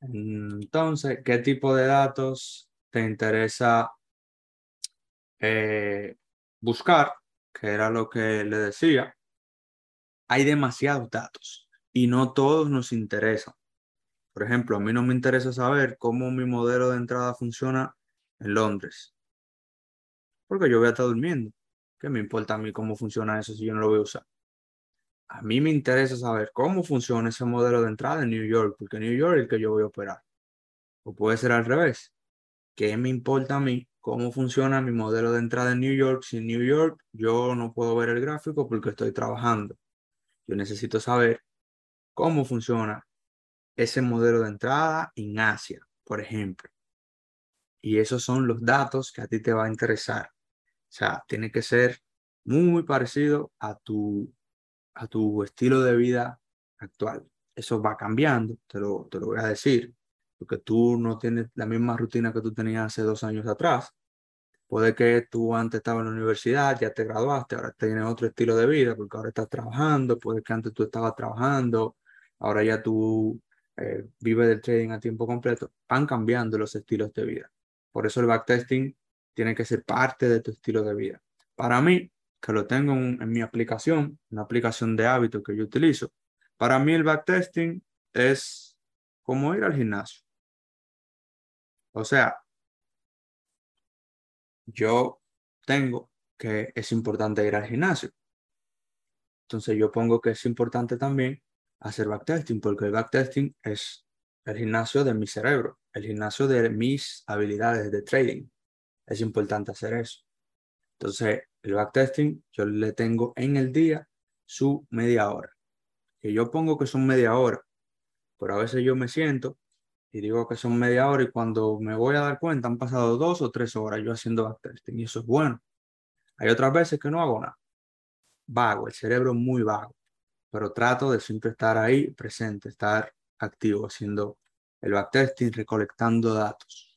Entonces, ¿qué tipo de datos te interesa eh, buscar? Que era lo que le decía. Hay demasiados datos y no todos nos interesan. Por ejemplo, a mí no me interesa saber cómo mi modelo de entrada funciona en Londres. Porque yo voy a estar durmiendo. ¿Qué me importa a mí cómo funciona eso si yo no lo voy a usar? A mí me interesa saber cómo funciona ese modelo de entrada en New York, porque New York es el que yo voy a operar. O puede ser al revés. ¿Qué me importa a mí cómo funciona mi modelo de entrada en New York? Si en New York yo no puedo ver el gráfico porque estoy trabajando. Yo necesito saber cómo funciona ese modelo de entrada en Asia, por ejemplo. Y esos son los datos que a ti te va a interesar. O sea, tiene que ser muy parecido a tu, a tu estilo de vida actual. Eso va cambiando, te lo, te lo voy a decir, porque tú no tienes la misma rutina que tú tenías hace dos años atrás. Puede que tú antes estabas en la universidad, ya te graduaste, ahora tienes otro estilo de vida porque ahora estás trabajando, puede que antes tú estabas trabajando, ahora ya tú eh, vives del trading a tiempo completo. Van cambiando los estilos de vida. Por eso el backtesting tiene que ser parte de tu estilo de vida. Para mí, que lo tengo en, mi aplicación, una aplicación de hábito que yo utilizo, para mí el backtesting es como ir al gimnasio. O sea, yo tengo que es importante ir al gimnasio. Entonces yo pongo que es importante también hacer backtesting, porque el backtesting es el gimnasio de mi cerebro, el gimnasio de mis habilidades de trading. Es importante hacer eso. Entonces, el backtesting yo le tengo en el día su media hora. Que yo pongo que son media hora, pero a veces yo me siento y digo que son media hora y cuando me voy a dar cuenta han pasado dos o tres horas yo haciendo backtesting y eso es bueno. Hay otras veces que no hago nada. Vago, el cerebro muy vago, pero trato de siempre estar ahí presente, estar activo haciendo el backtesting, recolectando datos.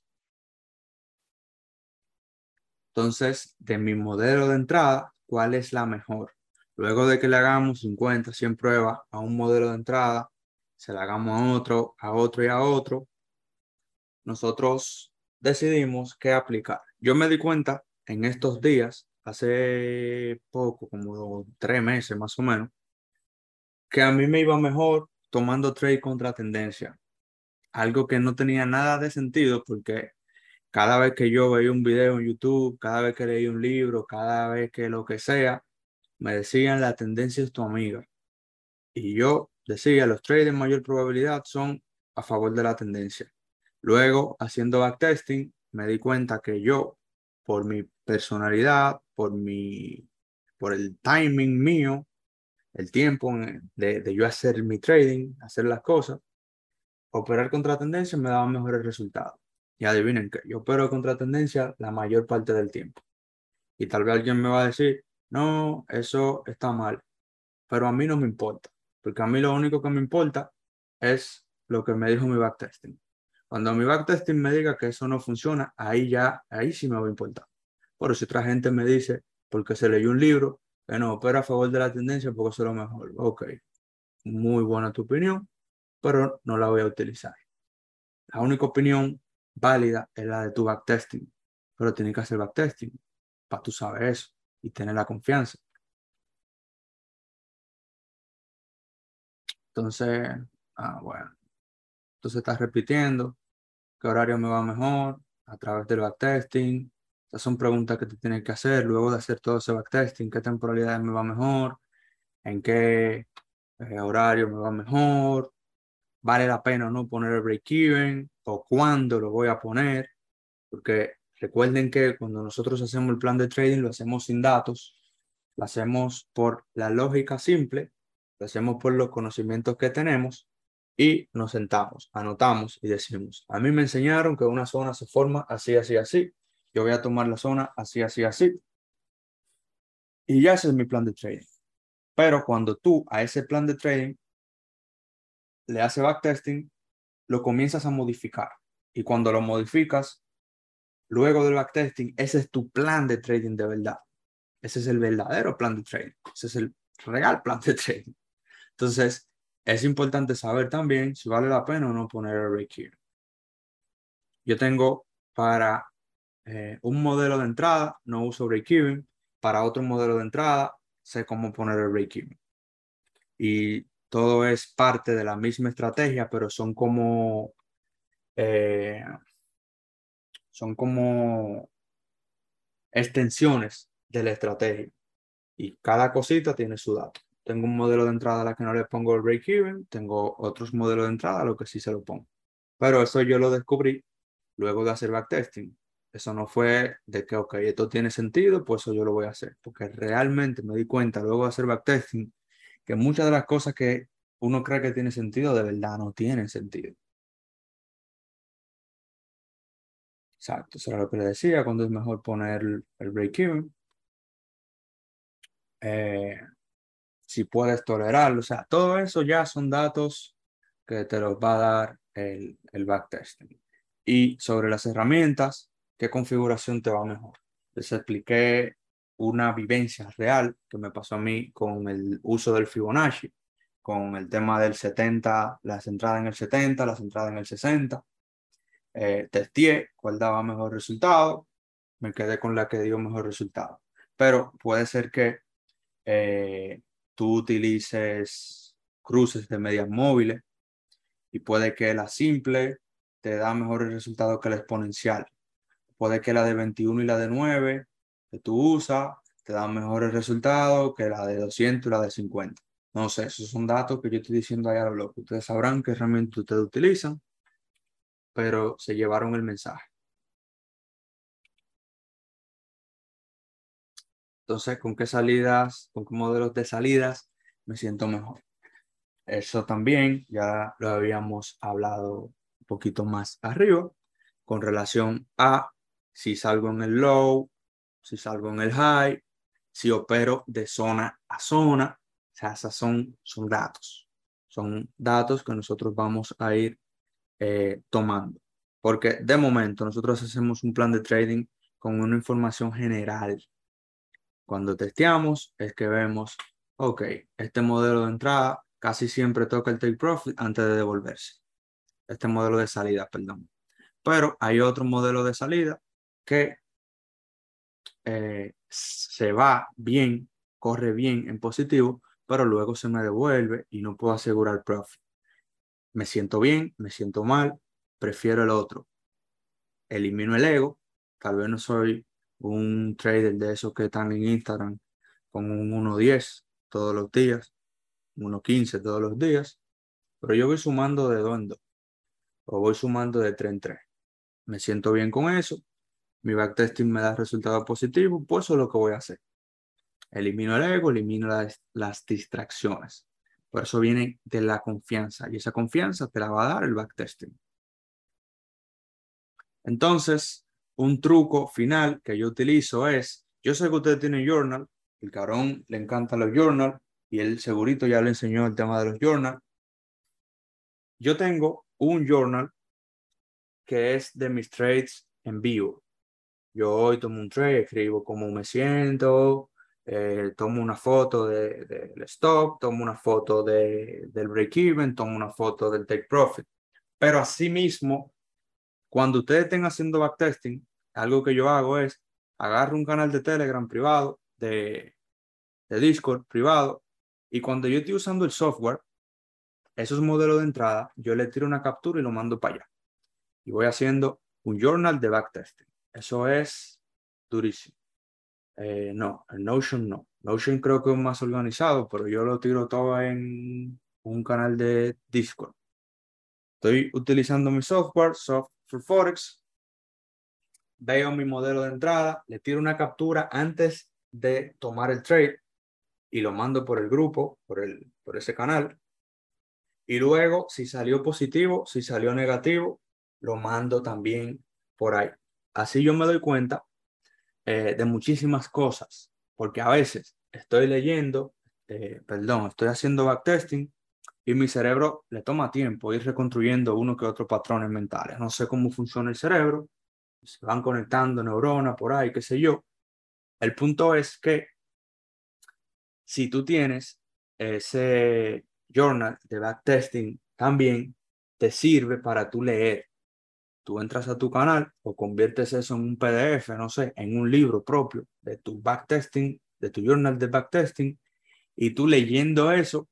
Entonces, de mi modelo de entrada, ¿cuál es la mejor? Luego de que le hagamos 50, 100 pruebas a un modelo de entrada, se la hagamos a otro, a otro y a otro, nosotros decidimos qué aplicar. Yo me di cuenta en estos días, hace poco, como tres meses más o menos, que a mí me iba mejor tomando trade contra tendencia. Algo que no tenía nada de sentido porque cada vez que yo veía un video en YouTube, cada vez que leí un libro, cada vez que lo que sea, me decían la tendencia es tu amiga. Y yo decía, los trades de mayor probabilidad son a favor de la tendencia. Luego, haciendo backtesting, me di cuenta que yo, por mi personalidad, por mi, por el timing mío, el tiempo de, yo hacer mi trading, hacer las cosas, operar contra tendencia me daba mejores resultados. Y adivinen que yo opero contra tendencia la mayor parte del tiempo. Y tal vez alguien me va a decir, no, eso está mal. Pero a mí no me importa, porque a mí lo único que me importa es lo que me dijo mi backtesting. Cuando mi backtesting me diga que eso no funciona, ahí ya, ahí sí me va a importar. Por si otra gente me dice, porque se leyó un libro, que no opera a favor de la tendencia porque eso es lo mejor. Ok, muy buena tu opinión, pero no la voy a utilizar. La única opinión válida es la de tu backtesting, pero tienes que hacer backtesting para tú saber eso y tener la confianza. Entonces, ah, bueno, entonces estás repitiendo qué horario me va mejor a través del backtesting. Esas son preguntas que te tienes que hacer luego de hacer todo ese backtesting, qué temporalidad me va mejor, en qué eh, horario me va mejor, vale la pena no poner el break-even o cuándo lo voy a poner, porque recuerden que cuando nosotros hacemos el plan de trading lo hacemos sin datos, lo hacemos por la lógica simple, lo hacemos por los conocimientos que tenemos y nos sentamos, anotamos y decimos, a mí me enseñaron que una zona se forma así, así, así, yo voy a tomar la zona así, así, así. Y ya ese es mi plan de trading. Pero cuando tú a ese plan de trading le hace backtesting, lo comienzas a modificar. Y cuando lo modificas, luego del backtesting, ese es tu plan de trading de verdad. Ese es el verdadero plan de trading. Ese es el real plan de trading. Entonces, es importante saber también si vale la pena o no poner el break-even. Yo tengo para eh, un modelo de entrada, no uso break-even. Para otro modelo de entrada, sé cómo poner el break-even. Y todo es parte de la misma estrategia, pero son como, eh, son como extensiones de la estrategia. Y cada cosita tiene su dato. Tengo un modelo de entrada a la que no le pongo el break-even, tengo otros modelos de entrada a lo que sí se lo pongo. Pero eso yo lo descubrí luego de hacer backtesting. Eso no fue de que, ok, esto tiene sentido, pues eso yo lo voy a hacer. Porque realmente me di cuenta luego de hacer backtesting que muchas de las cosas que uno cree que tiene sentido, de verdad no tienen sentido. Exacto, eso era lo que le decía, cuando es mejor poner el break-even. Eh, si puedes tolerarlo, o sea, todo eso ya son datos que te los va a dar el, el backtesting. Y sobre las herramientas, ¿qué configuración te va mejor? Les expliqué una vivencia real que me pasó a mí con el uso del Fibonacci, con el tema del 70, las entradas en el 70, las entradas en el 60. Eh, testé cuál daba mejor resultado, me quedé con la que dio mejor resultado. Pero puede ser que eh, tú utilices cruces de medias móviles y puede que la simple te da mejores resultados que la exponencial. Puede que la de 21 y la de 9 que tú usas te dan mejores resultados que la de 200 y la de 50. No sé, esos son datos que yo estoy diciendo ahí a lo loco. Ustedes sabrán qué herramienta ustedes utilizan, pero se llevaron el mensaje. Entonces, ¿con qué salidas, con qué modelos de salidas me siento mejor? Eso también ya lo habíamos hablado un poquito más arriba con relación a si salgo en el low, si salgo en el high, si opero de zona a zona. O sea, esos son, son datos. Son datos que nosotros vamos a ir eh, tomando. Porque de momento nosotros hacemos un plan de trading con una información general cuando testeamos es que vemos, ok, este modelo de entrada casi siempre toca el take profit antes de devolverse. Este modelo de salida, perdón. Pero hay otro modelo de salida que eh, se va bien, corre bien en positivo, pero luego se me devuelve y no puedo asegurar profit. Me siento bien, me siento mal, prefiero el otro. Elimino el ego, tal vez no soy un trader de esos que están en Instagram con un 1.10 todos los días, 1.15 todos los días, pero yo voy sumando de dos, o voy sumando de tres en tres. Me siento bien con eso, mi backtesting me da resultados positivos, pues eso es lo que voy a hacer. Elimino el ego, elimino las, las distracciones. Por eso viene de la confianza y esa confianza te la va a dar el backtesting. Entonces, un truco final que yo utilizo es, yo sé que usted tiene journal, el cabrón le encantan los journal y él segurito ya le enseñó el tema de los journal. Yo tengo un journal que es de mis trades en vivo. Yo hoy tomo un trade, escribo cómo me siento, eh, tomo una foto del de, stop, tomo una foto de, del break-even, tomo una foto del take profit. Pero asimismo, cuando ustedes estén haciendo backtesting, algo que yo hago es agarro un canal de Telegram privado, de, de Discord privado, y cuando yo estoy usando el software, esos modelos de entrada, yo le tiro una captura y lo mando para allá. Y voy haciendo un journal de backtesting. Eso es durísimo. Eh, no, el Notion no. Notion creo que es más organizado, pero yo lo tiro todo en un canal de Discord. Estoy utilizando mi software, Soft for Forex. Veo mi modelo de entrada, le tiro una captura antes de tomar el trade y lo mando por el grupo, por, el, por ese canal. Y luego, si salió positivo, si salió negativo, lo mando también por ahí. Así yo me doy cuenta eh, de muchísimas cosas, porque a veces estoy leyendo, eh, perdón, estoy haciendo backtesting y mi cerebro le toma tiempo ir reconstruyendo uno que otro patrones mentales. No sé cómo funciona el cerebro, se van conectando neuronas por ahí, qué sé yo. El punto es que si tú tienes ese journal de backtesting también te sirve para tú leer. Tú entras a tu canal o conviertes eso en un PDF, no sé, en un libro propio de tu backtesting, de tu journal de backtesting, y tú leyendo eso,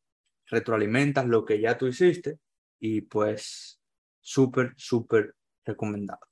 retroalimentas lo que ya tú hiciste y pues súper, súper recomendado.